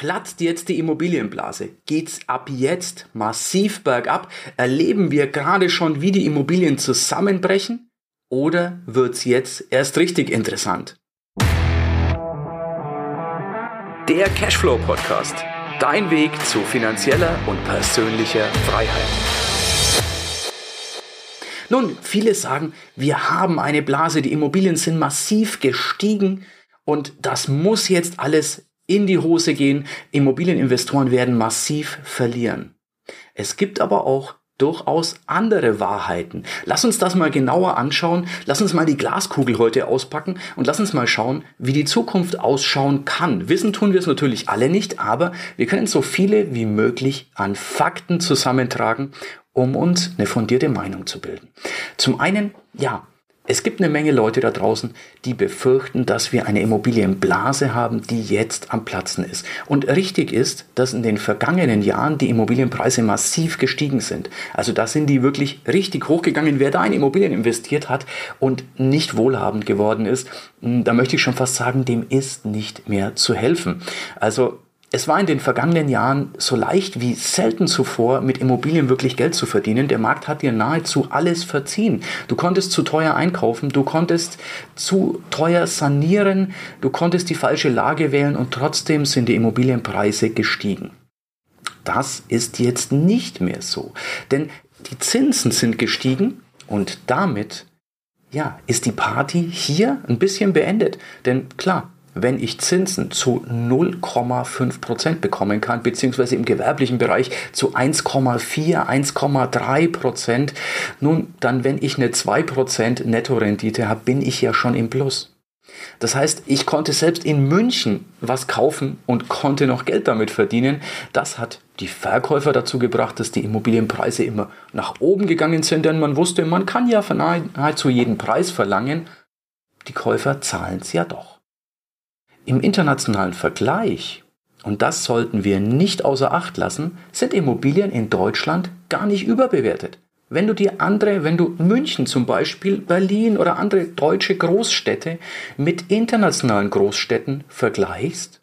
Platzt jetzt die Immobilienblase? Geht's ab jetzt massiv bergab? Erleben wir gerade schon, wie die Immobilien zusammenbrechen? Oder wird's jetzt erst richtig interessant? Der Cashflow Podcast. Dein Weg zu finanzieller und persönlicher Freiheit. Nun, viele sagen, wir haben eine Blase, die Immobilien sind massiv gestiegen und das muss jetzt alles in die Hose gehen. Immobilieninvestoren werden massiv verlieren. Es gibt aber auch durchaus andere Wahrheiten. Lass uns das mal genauer anschauen. Lass uns mal die Glaskugel heute auspacken und lass uns mal schauen, wie die Zukunft ausschauen kann. Wissen tun wir es natürlich alle nicht, aber wir können so viele wie möglich an Fakten zusammentragen, um uns eine fundierte Meinung zu bilden. Zum einen, ja, es gibt eine Menge Leute da draußen, die befürchten, dass wir eine Immobilienblase haben, die jetzt am Platzen ist. Und richtig ist, dass in den vergangenen Jahren die Immobilienpreise massiv gestiegen sind. Also da sind die wirklich richtig hochgegangen. Wer da in Immobilien investiert hat und nicht wohlhabend geworden ist, da möchte ich schon fast sagen, dem ist nicht mehr zu helfen. Also es war in den vergangenen Jahren so leicht wie selten zuvor, mit Immobilien wirklich Geld zu verdienen. Der Markt hat dir nahezu alles verziehen. Du konntest zu teuer einkaufen, du konntest zu teuer sanieren, du konntest die falsche Lage wählen und trotzdem sind die Immobilienpreise gestiegen. Das ist jetzt nicht mehr so, denn die Zinsen sind gestiegen und damit ja, ist die Party hier ein bisschen beendet. Denn klar, wenn ich Zinsen zu 0,5 Prozent bekommen kann, beziehungsweise im gewerblichen Bereich zu 1,4, 1,3%, Prozent, nun, dann wenn ich eine 2% Nettorendite habe, bin ich ja schon im Plus. Das heißt, ich konnte selbst in München was kaufen und konnte noch Geld damit verdienen. Das hat die Verkäufer dazu gebracht, dass die Immobilienpreise immer nach oben gegangen sind, denn man wusste, man kann ja nahezu jeden Preis verlangen. Die Käufer zahlen es ja doch. Im internationalen Vergleich, und das sollten wir nicht außer Acht lassen, sind Immobilien in Deutschland gar nicht überbewertet. Wenn du dir andere, wenn du München zum Beispiel, Berlin oder andere deutsche Großstädte mit internationalen Großstädten vergleichst,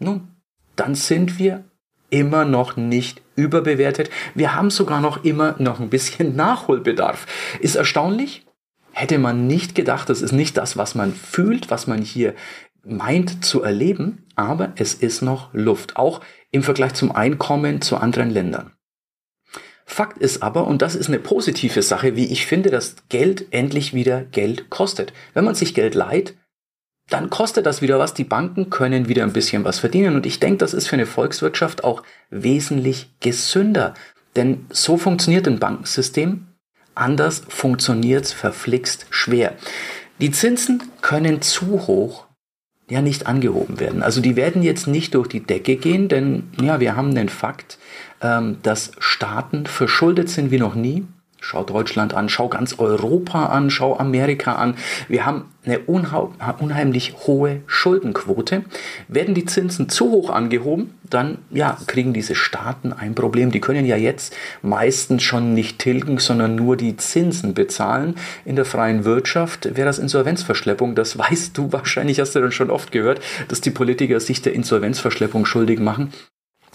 nun, dann sind wir immer noch nicht überbewertet. Wir haben sogar noch immer noch ein bisschen Nachholbedarf. Ist erstaunlich? Hätte man nicht gedacht, das ist nicht das, was man fühlt, was man hier meint zu erleben, aber es ist noch Luft, auch im Vergleich zum Einkommen zu anderen Ländern. Fakt ist aber, und das ist eine positive Sache, wie ich finde, dass Geld endlich wieder Geld kostet. Wenn man sich Geld leiht, dann kostet das wieder was. Die Banken können wieder ein bisschen was verdienen. Und ich denke, das ist für eine Volkswirtschaft auch wesentlich gesünder. Denn so funktioniert ein Bankensystem. Anders funktioniert es verflixt schwer. Die Zinsen können zu hoch ja nicht angehoben werden. Also die werden jetzt nicht durch die Decke gehen, denn ja, wir haben den Fakt, ähm, dass Staaten verschuldet sind wie noch nie. Schau Deutschland an, schau ganz Europa an, schau Amerika an. Wir haben eine unheimlich hohe Schuldenquote. Werden die Zinsen zu hoch angehoben, dann ja, kriegen diese Staaten ein Problem. Die können ja jetzt meistens schon nicht tilgen, sondern nur die Zinsen bezahlen. In der freien Wirtschaft wäre das Insolvenzverschleppung. Das weißt du wahrscheinlich, hast du dann schon oft gehört, dass die Politiker sich der Insolvenzverschleppung schuldig machen.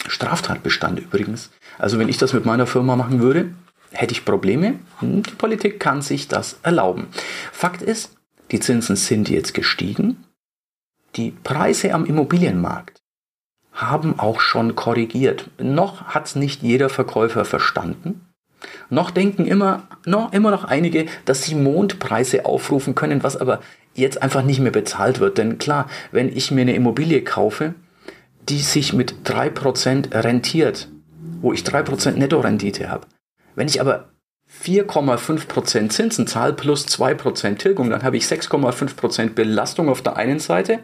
Straftatbestand übrigens. Also wenn ich das mit meiner Firma machen würde, Hätte ich Probleme? Die Politik kann sich das erlauben. Fakt ist, die Zinsen sind jetzt gestiegen. Die Preise am Immobilienmarkt haben auch schon korrigiert. Noch hat es nicht jeder Verkäufer verstanden. Noch denken immer, noch, immer noch einige, dass sie Mondpreise aufrufen können, was aber jetzt einfach nicht mehr bezahlt wird. Denn klar, wenn ich mir eine Immobilie kaufe, die sich mit 3% rentiert, wo ich 3% Nettorendite habe, wenn ich aber 4,5% Zinsen zahle plus 2% Tilgung, dann habe ich 6,5% Belastung auf der einen Seite,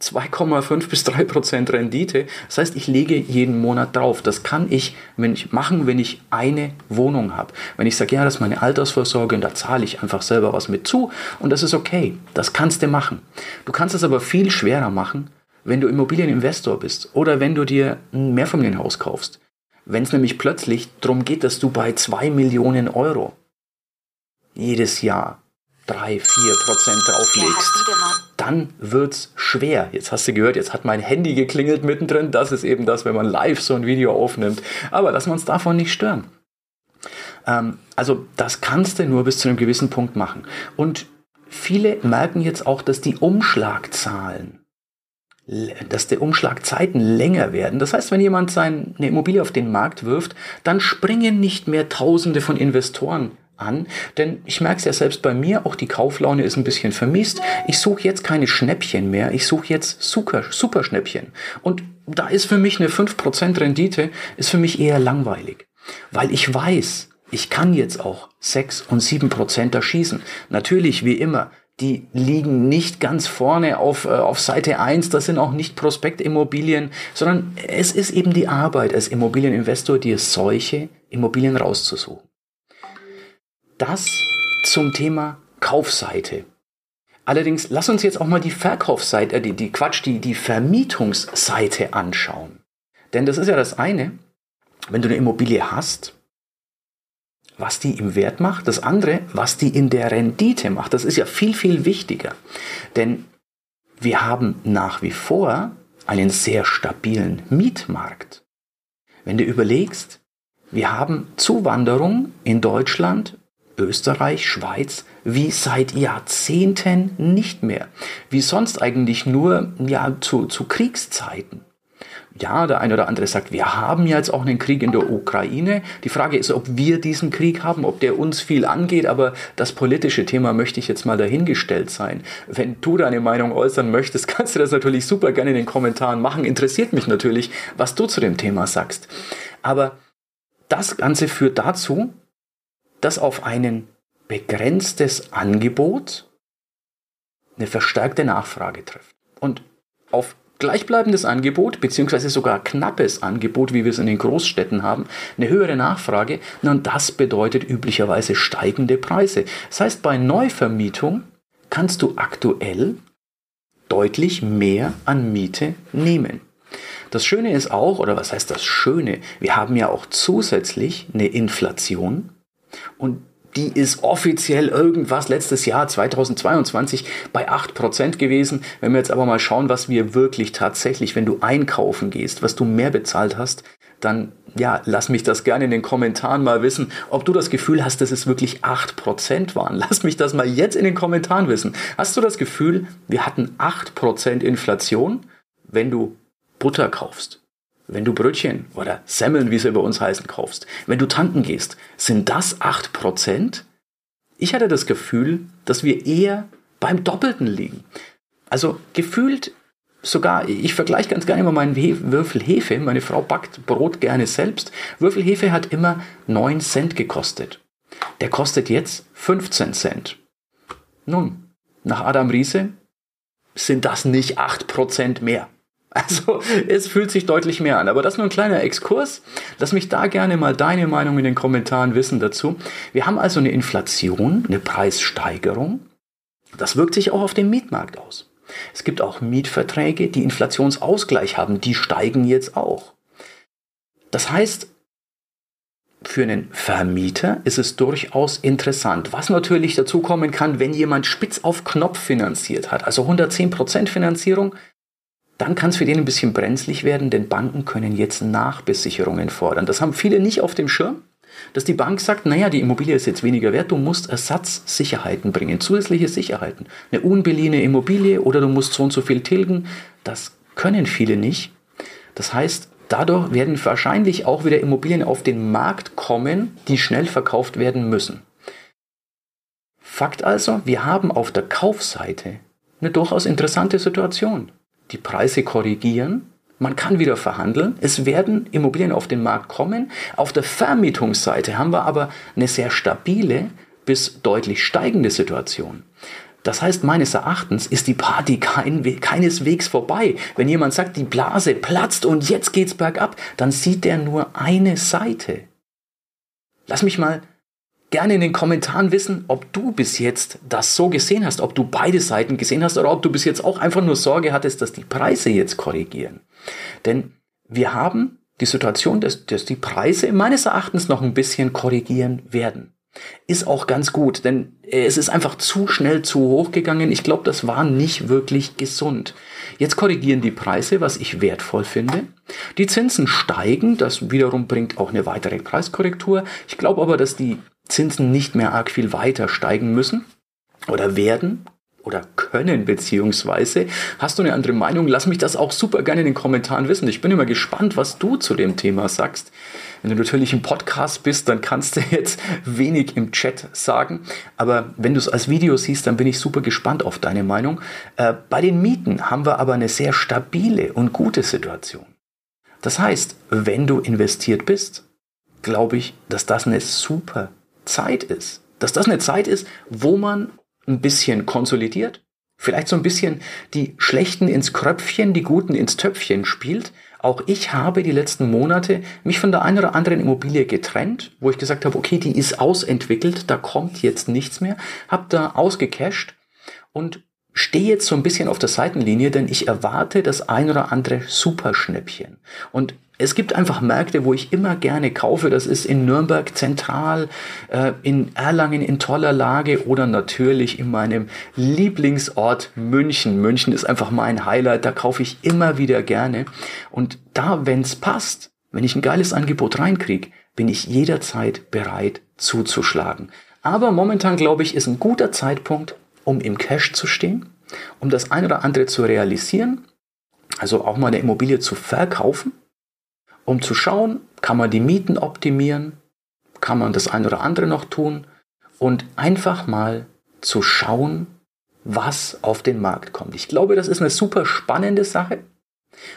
2,5 bis 3% Rendite. Das heißt, ich lege jeden Monat drauf. Das kann ich, wenn ich machen, wenn ich eine Wohnung habe. Wenn ich sage, ja, das ist meine Altersvorsorge und da zahle ich einfach selber was mit zu und das ist okay. Das kannst du machen. Du kannst es aber viel schwerer machen, wenn du Immobilieninvestor bist oder wenn du dir ein Mehrfamilienhaus kaufst. Wenn es nämlich plötzlich darum geht, dass du bei 2 Millionen Euro jedes Jahr 3, 4 Prozent drauflegst, dann wird's schwer. Jetzt hast du gehört, jetzt hat mein Handy geklingelt mittendrin. Das ist eben das, wenn man live so ein Video aufnimmt. Aber lass uns davon nicht stören. Ähm, also das kannst du nur bis zu einem gewissen Punkt machen. Und viele merken jetzt auch, dass die Umschlagzahlen dass die Umschlagzeiten länger werden. Das heißt, wenn jemand seine Immobilie auf den Markt wirft, dann springen nicht mehr Tausende von Investoren an, denn ich merke es ja selbst bei mir, auch die Kauflaune ist ein bisschen vermisst. Ich suche jetzt keine Schnäppchen mehr, ich suche jetzt Super, Super. Und da ist für mich eine 5% Rendite, ist für mich eher langweilig, weil ich weiß, ich kann jetzt auch 6 und 7% erschießen. Natürlich, wie immer, die liegen nicht ganz vorne auf, äh, auf Seite 1, das sind auch nicht Prospektimmobilien, sondern es ist eben die Arbeit als Immobilieninvestor, dir solche Immobilien rauszusuchen. Das zum Thema Kaufseite. Allerdings lass uns jetzt auch mal die Verkaufsseite, äh, die, die Quatsch, die, die Vermietungsseite anschauen. Denn das ist ja das eine, wenn du eine Immobilie hast, was die im Wert macht, das andere, was die in der Rendite macht. Das ist ja viel, viel wichtiger. Denn wir haben nach wie vor einen sehr stabilen Mietmarkt. Wenn du überlegst, wir haben Zuwanderung in Deutschland, Österreich, Schweiz wie seit Jahrzehnten nicht mehr. Wie sonst eigentlich nur ja, zu, zu Kriegszeiten. Ja, der eine oder andere sagt, wir haben jetzt auch einen Krieg in der Ukraine. Die Frage ist, ob wir diesen Krieg haben, ob der uns viel angeht, aber das politische Thema möchte ich jetzt mal dahingestellt sein. Wenn du deine Meinung äußern möchtest, kannst du das natürlich super gerne in den Kommentaren machen. Interessiert mich natürlich, was du zu dem Thema sagst. Aber das Ganze führt dazu, dass auf ein begrenztes Angebot eine verstärkte Nachfrage trifft. Und auf gleichbleibendes Angebot, beziehungsweise sogar knappes Angebot, wie wir es in den Großstädten haben, eine höhere Nachfrage, nun das bedeutet üblicherweise steigende Preise. Das heißt, bei Neuvermietung kannst du aktuell deutlich mehr an Miete nehmen. Das Schöne ist auch, oder was heißt das Schöne, wir haben ja auch zusätzlich eine Inflation und die ist offiziell irgendwas letztes Jahr 2022 bei 8% gewesen. Wenn wir jetzt aber mal schauen, was wir wirklich tatsächlich, wenn du einkaufen gehst, was du mehr bezahlt hast, dann ja, lass mich das gerne in den Kommentaren mal wissen, ob du das Gefühl hast, dass es wirklich 8% waren. Lass mich das mal jetzt in den Kommentaren wissen. Hast du das Gefühl, wir hatten 8% Inflation, wenn du Butter kaufst? Wenn du Brötchen oder Semmeln, wie sie bei uns heißen, kaufst, wenn du tanken gehst, sind das 8%? Ich hatte das Gefühl, dass wir eher beim Doppelten liegen. Also gefühlt sogar, ich vergleiche ganz gerne immer meinen Würfel Hefe. Meine Frau backt Brot gerne selbst. Würfel Hefe hat immer 9 Cent gekostet. Der kostet jetzt 15 Cent. Nun, nach Adam Riese sind das nicht 8% mehr. Also es fühlt sich deutlich mehr an. Aber das nur ein kleiner Exkurs. Lass mich da gerne mal deine Meinung in den Kommentaren wissen dazu. Wir haben also eine Inflation, eine Preissteigerung. Das wirkt sich auch auf den Mietmarkt aus. Es gibt auch Mietverträge, die Inflationsausgleich haben. Die steigen jetzt auch. Das heißt, für einen Vermieter ist es durchaus interessant. Was natürlich dazu kommen kann, wenn jemand spitz auf Knopf finanziert hat, also 110% Finanzierung, dann kann es für den ein bisschen brenzlig werden, denn Banken können jetzt Nachbesicherungen fordern. Das haben viele nicht auf dem Schirm, dass die Bank sagt, naja, die Immobilie ist jetzt weniger wert, du musst Ersatzsicherheiten bringen, zusätzliche Sicherheiten. Eine unbeliehene Immobilie oder du musst so und so viel tilgen. Das können viele nicht. Das heißt, dadurch werden wahrscheinlich auch wieder Immobilien auf den Markt kommen, die schnell verkauft werden müssen. Fakt also, wir haben auf der Kaufseite eine durchaus interessante Situation die Preise korrigieren. Man kann wieder verhandeln. Es werden Immobilien auf den Markt kommen. Auf der Vermietungsseite haben wir aber eine sehr stabile bis deutlich steigende Situation. Das heißt, meines Erachtens ist die Party kein, keineswegs vorbei. Wenn jemand sagt, die Blase platzt und jetzt geht's bergab, dann sieht der nur eine Seite. Lass mich mal gerne in den Kommentaren wissen, ob du bis jetzt das so gesehen hast, ob du beide Seiten gesehen hast oder ob du bis jetzt auch einfach nur Sorge hattest, dass die Preise jetzt korrigieren. Denn wir haben die Situation, dass, dass die Preise meines Erachtens noch ein bisschen korrigieren werden. Ist auch ganz gut, denn es ist einfach zu schnell zu hoch gegangen. Ich glaube, das war nicht wirklich gesund. Jetzt korrigieren die Preise, was ich wertvoll finde. Die Zinsen steigen, das wiederum bringt auch eine weitere Preiskorrektur. Ich glaube aber, dass die Zinsen nicht mehr arg viel weiter steigen müssen oder werden oder können beziehungsweise. Hast du eine andere Meinung? Lass mich das auch super gerne in den Kommentaren wissen. Ich bin immer gespannt, was du zu dem Thema sagst. Wenn du natürlich im Podcast bist, dann kannst du jetzt wenig im Chat sagen. Aber wenn du es als Video siehst, dann bin ich super gespannt auf deine Meinung. Äh, bei den Mieten haben wir aber eine sehr stabile und gute Situation. Das heißt, wenn du investiert bist, glaube ich, dass das eine super Zeit ist. Dass das eine Zeit ist, wo man ein bisschen konsolidiert, vielleicht so ein bisschen die Schlechten ins Kröpfchen, die Guten ins Töpfchen spielt. Auch ich habe die letzten Monate mich von der einen oder anderen Immobilie getrennt, wo ich gesagt habe, okay, die ist ausentwickelt, da kommt jetzt nichts mehr, habe da ausgecasht und stehe jetzt so ein bisschen auf der Seitenlinie, denn ich erwarte das ein oder andere Superschnäppchen. Und es gibt einfach Märkte, wo ich immer gerne kaufe. Das ist in Nürnberg zentral, äh, in Erlangen in toller Lage oder natürlich in meinem Lieblingsort München. München ist einfach mein Highlight. Da kaufe ich immer wieder gerne. Und da, wenn es passt, wenn ich ein geiles Angebot reinkriege, bin ich jederzeit bereit zuzuschlagen. Aber momentan glaube ich, ist ein guter Zeitpunkt, um im Cash zu stehen, um das ein oder andere zu realisieren, also auch mal eine Immobilie zu verkaufen um zu schauen, kann man die Mieten optimieren, kann man das ein oder andere noch tun und einfach mal zu schauen, was auf den Markt kommt. Ich glaube, das ist eine super spannende Sache.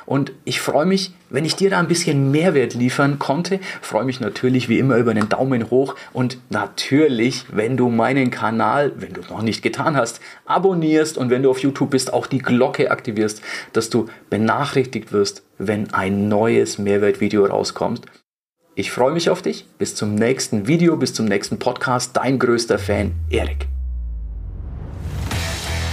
Und ich freue mich, wenn ich dir da ein bisschen Mehrwert liefern konnte. Freue mich natürlich wie immer über einen Daumen hoch und natürlich, wenn du meinen Kanal, wenn du es noch nicht getan hast, abonnierst und wenn du auf YouTube bist, auch die Glocke aktivierst, dass du benachrichtigt wirst, wenn ein neues Mehrwertvideo rauskommt. Ich freue mich auf dich. Bis zum nächsten Video, bis zum nächsten Podcast. Dein größter Fan, Erik.